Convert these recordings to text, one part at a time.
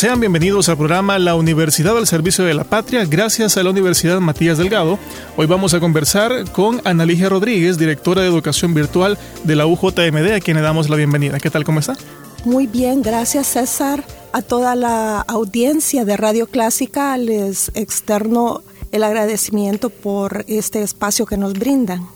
Sean bienvenidos al programa La Universidad al Servicio de la Patria, gracias a la Universidad Matías Delgado. Hoy vamos a conversar con Analigia Rodríguez, directora de Educación Virtual de la UJMD, a quien le damos la bienvenida. ¿Qué tal? ¿Cómo está? Muy bien, gracias César. A toda la audiencia de Radio Clásica les externo el agradecimiento por este espacio que nos brindan.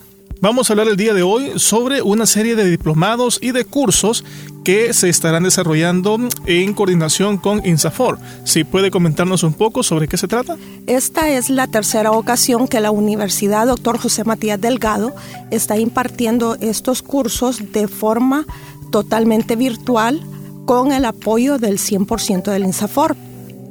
Vamos a hablar el día de hoy sobre una serie de diplomados y de cursos que se estarán desarrollando en coordinación con INSAFOR. Si puede comentarnos un poco sobre qué se trata. Esta es la tercera ocasión que la Universidad Dr. José Matías Delgado está impartiendo estos cursos de forma totalmente virtual con el apoyo del 100% del INSAFOR.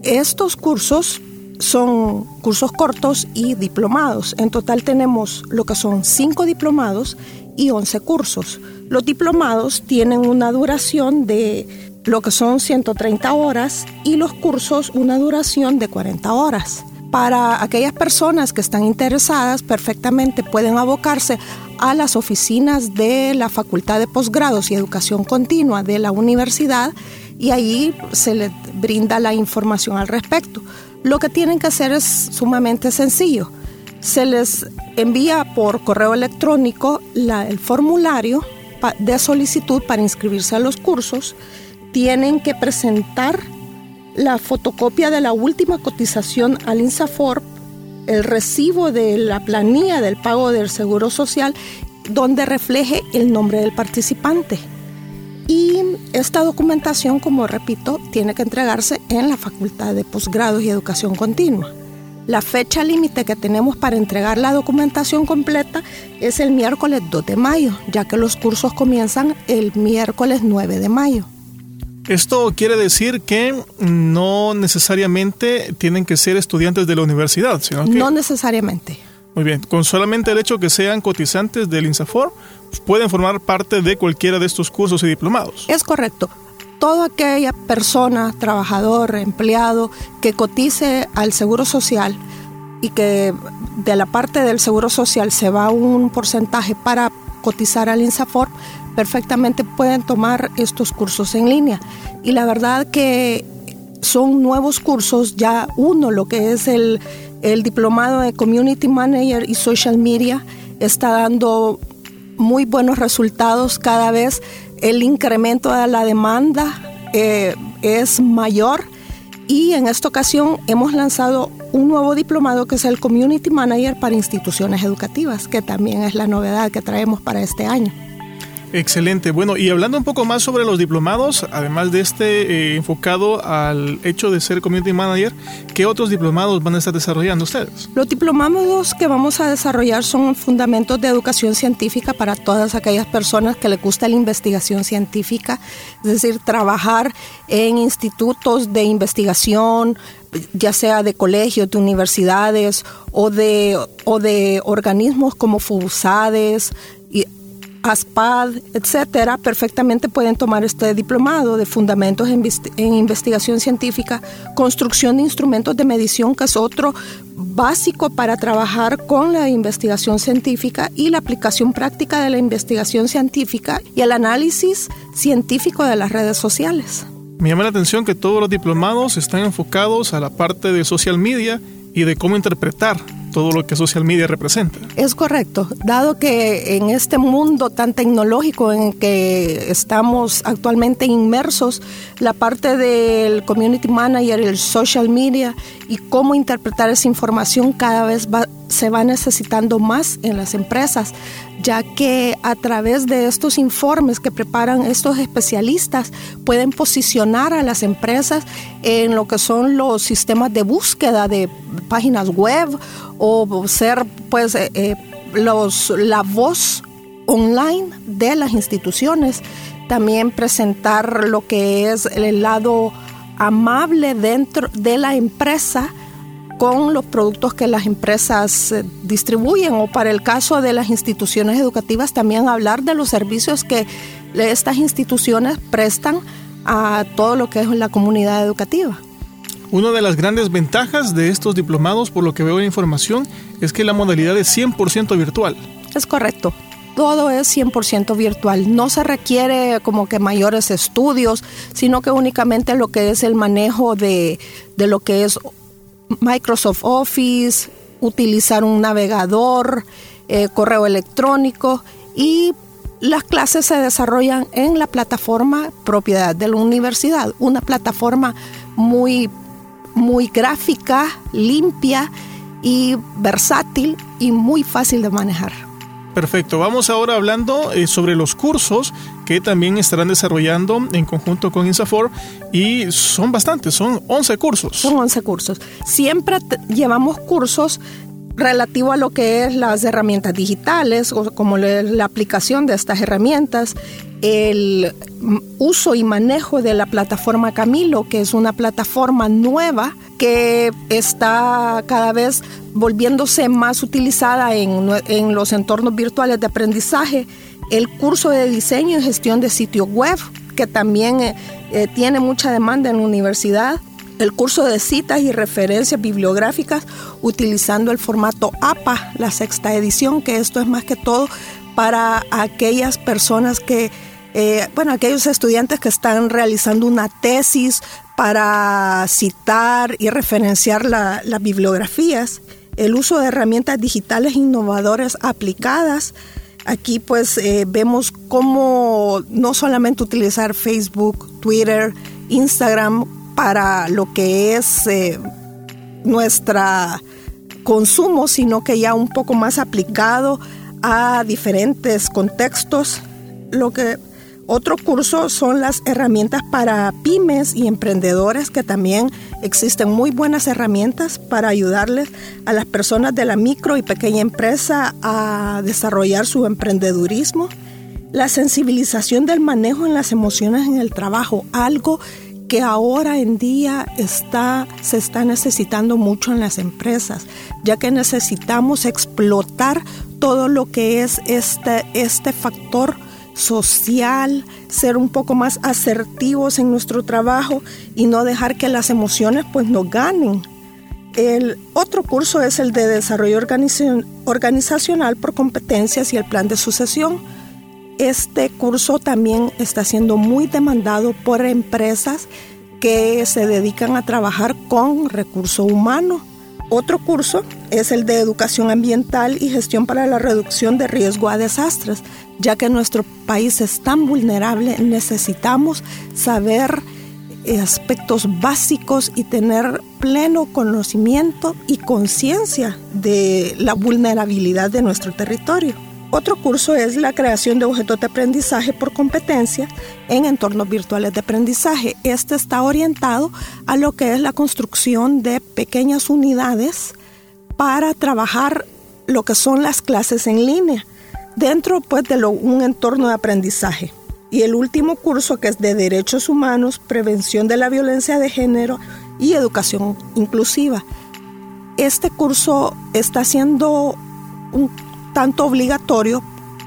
Estos cursos son cursos cortos y diplomados. En total tenemos lo que son cinco diplomados y 11 cursos. Los diplomados tienen una duración de lo que son 130 horas y los cursos una duración de 40 horas. Para aquellas personas que están interesadas, perfectamente pueden abocarse a las oficinas de la Facultad de Posgrados y Educación Continua de la universidad y ahí se les brinda la información al respecto. Lo que tienen que hacer es sumamente sencillo. Se les envía por correo electrónico el formulario de solicitud para inscribirse a los cursos. Tienen que presentar la fotocopia de la última cotización al INSAFOR, el recibo de la planilla del pago del Seguro Social, donde refleje el nombre del participante. Esta documentación, como repito, tiene que entregarse en la Facultad de Posgrados y Educación Continua. La fecha límite que tenemos para entregar la documentación completa es el miércoles 2 de mayo, ya que los cursos comienzan el miércoles 9 de mayo. Esto quiere decir que no necesariamente tienen que ser estudiantes de la universidad, sino que... No necesariamente. Muy bien, con solamente el hecho que sean cotizantes del INSAFOR, pueden formar parte de cualquiera de estos cursos y diplomados. Es correcto. Toda aquella persona, trabajador, empleado, que cotice al Seguro Social y que de la parte del Seguro Social se va un porcentaje para cotizar al INSAFOR, perfectamente pueden tomar estos cursos en línea. Y la verdad que son nuevos cursos, ya uno, lo que es el, el diplomado de Community Manager y Social Media, está dando muy buenos resultados cada vez. El incremento de la demanda eh, es mayor y en esta ocasión hemos lanzado un nuevo diplomado que es el Community Manager para instituciones educativas, que también es la novedad que traemos para este año. Excelente. Bueno, y hablando un poco más sobre los diplomados, además de este eh, enfocado al hecho de ser community manager, ¿qué otros diplomados van a estar desarrollando ustedes? Los diplomados que vamos a desarrollar son fundamentos de educación científica para todas aquellas personas que les gusta la investigación científica, es decir, trabajar en institutos de investigación, ya sea de colegios, de universidades o de, o de organismos como FUSADES, ASPAD, etcétera, perfectamente pueden tomar este diplomado de fundamentos en, investigación científica, construcción de instrumentos de medición, que es otro básico para trabajar con la investigación científica y la aplicación práctica de la investigación científica y el análisis científico de las redes sociales. Me llama la atención que todos los diplomados están enfocados a la parte de social media y de cómo interpretar todo lo que social media representa. Es correcto, dado que en este mundo tan tecnológico en que estamos actualmente inmersos, la parte del community manager, el social media y cómo interpretar esa información cada vez va se va necesitando más en las empresas, ya que a través de estos informes que preparan estos especialistas pueden posicionar a las empresas en lo que son los sistemas de búsqueda de páginas web o ser pues eh, eh, los, la voz online de las instituciones. También presentar lo que es el lado amable dentro de la empresa con los productos que las empresas eh, distribuyen o para el caso de las instituciones educativas también hablar de los servicios que estas instituciones prestan a todo lo que es la comunidad educativa. Una de las grandes ventajas de estos diplomados, por lo que veo en información, es que la modalidad es 100% virtual. Es correcto. Todo es 100% virtual. No se requiere como que mayores estudios, sino que únicamente lo que es el manejo de, de lo que es Microsoft Office, utilizar un navegador, eh, correo electrónico y las clases se desarrollan en la plataforma propiedad de la universidad, una plataforma muy, muy gráfica, limpia y versátil y muy fácil de manejar. Perfecto, vamos ahora hablando eh, sobre los cursos que también estarán desarrollando en conjunto con INSAFOR y son bastantes, son 11 cursos. Son 11 cursos. Siempre llevamos cursos relativo a lo que es las herramientas digitales, o como la aplicación de estas herramientas, el uso y manejo de la plataforma Camilo, que es una plataforma nueva que está cada vez volviéndose más utilizada en, los entornos virtuales de aprendizaje, el curso de diseño y gestión de sitio web, que también eh, eh, tiene mucha demanda en la universidad, el curso de citas y referencias bibliográficas utilizando el formato APA, la sexta edición, que esto es más que todo para aquellas personas que, eh, bueno, aquellos estudiantes que están realizando una tesis para citar y referenciar las bibliografías, el uso de herramientas digitales innovadoras aplicadas. Aquí pues eh, vemos cómo no solamente utilizar Facebook, Twitter, Instagram para lo que es eh, nuestro consumo, sino que ya un poco más aplicado a diferentes contextos. Lo que otro curso son las herramientas para pymes y emprendedores, que también existen muy buenas herramientas para ayudarles a las personas de la micro y pequeña empresa a desarrollar su emprendedurismo. La sensibilización del manejo en las emociones en el trabajo, algo que ahora en día está, se está necesitando mucho en las empresas, ya que necesitamos explotar todo lo que es este, este factor social, ser un poco más asertivos en nuestro trabajo y no dejar que las emociones pues nos ganen. El otro curso es el de desarrollo organizacional por competencias y el plan de sucesión. Este curso también está siendo muy demandado por empresas que se dedican a trabajar con recurso humano. Otro curso es el de educación ambiental y gestión para la reducción de riesgo a desastres, ya que nuestro país es tan vulnerable, necesitamos saber aspectos básicos y tener pleno conocimiento y conciencia de la vulnerabilidad de nuestro territorio. Otro curso es la creación de objetos de aprendizaje por competencia en entornos virtuales de aprendizaje. Este está orientado a lo que es la construcción de pequeñas unidades para trabajar lo que son las clases en línea dentro pues, de un entorno de aprendizaje. Y el último curso que es de Derechos Humanos, Prevención de la Violencia de Género y Educación Inclusiva. Este curso está siendo un tanto obligatorio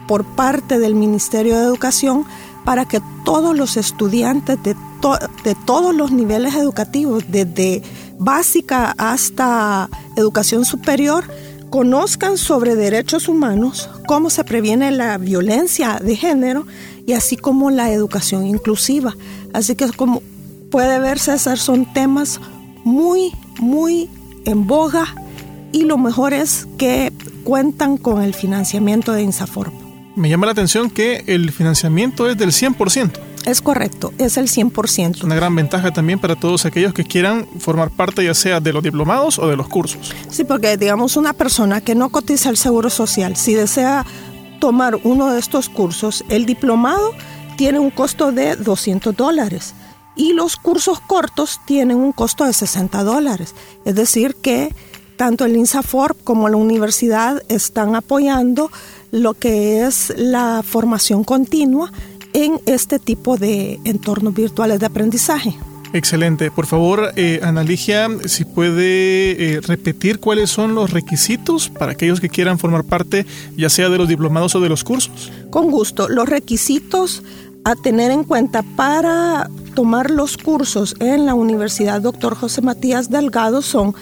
por parte del Ministerio de Educación para que todos los estudiantes de, de todos los niveles educativos, desde básica hasta educación superior, conozcan sobre derechos humanos, cómo se previene la violencia de género y así como la educación inclusiva. Así que como puede verse, son temas muy, muy en boga y lo mejor es que cuentan con el financiamiento de INSAFORP. Me llama la atención que el financiamiento es del 100%. Es correcto, es el 100%. Una gran ventaja también para todos aquellos que quieran formar parte ya sea de los diplomados o de los cursos. Sí, porque digamos una persona que no cotiza el Seguro Social, si desea tomar uno de estos cursos, el diplomado tiene un costo de 200 dólares y los cursos cortos tienen un costo de 60 dólares. Es decir, que tanto el INSAFORP como la universidad están apoyando lo que es la formación continua en este tipo de entornos virtuales de aprendizaje. Excelente. Por favor, eh, Analigia, si puede eh, repetir cuáles son los requisitos para aquellos que quieran formar parte, ya sea de los diplomados o de los cursos. Con gusto. Los requisitos a tener en cuenta para tomar los cursos en la Universidad Dr. José Matías Delgado son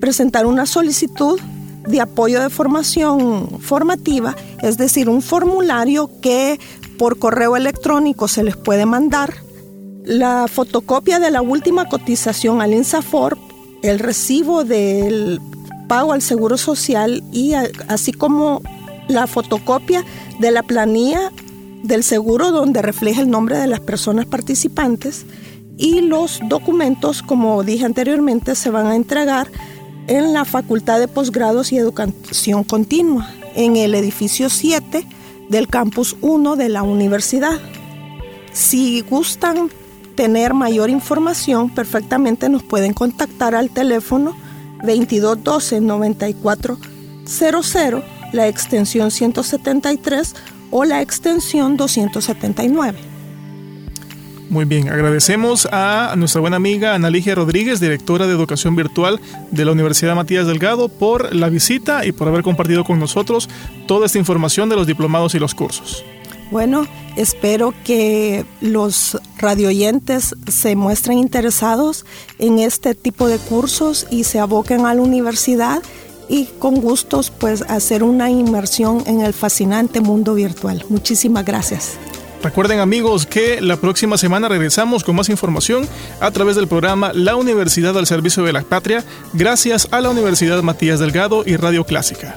presentar una solicitud de apoyo de formación formativa, es decir, un formulario que por correo electrónico se les puede mandar. La fotocopia de la última cotización al INSAFORP, el recibo del pago al Seguro Social y así como la fotocopia de la planilla del seguro donde refleja el nombre de las personas participantes y los documentos, como dije anteriormente, se van a entregar en la Facultad de Posgrados y Educación Continua, en el edificio 7 del campus 1 de la universidad. Si gustan tener mayor información, perfectamente nos pueden contactar al teléfono 2212-9400, la extensión 173 o la extensión 279. Muy bien, agradecemos a nuestra buena amiga Analigia Rodríguez, directora de Educación Virtual de la Universidad Matías Delgado, por la visita y por haber compartido con nosotros toda esta información de los diplomados y los cursos. Bueno, espero que los radioyentes se muestren interesados en este tipo de cursos y se aboquen a la universidad y con gustos pues hacer una inmersión en el fascinante mundo virtual. Muchísimas gracias. Recuerden amigos que la próxima semana regresamos con más información a través del programa La Universidad al Servicio de la Patria, gracias a la Universidad Matías Delgado y Radio Clásica.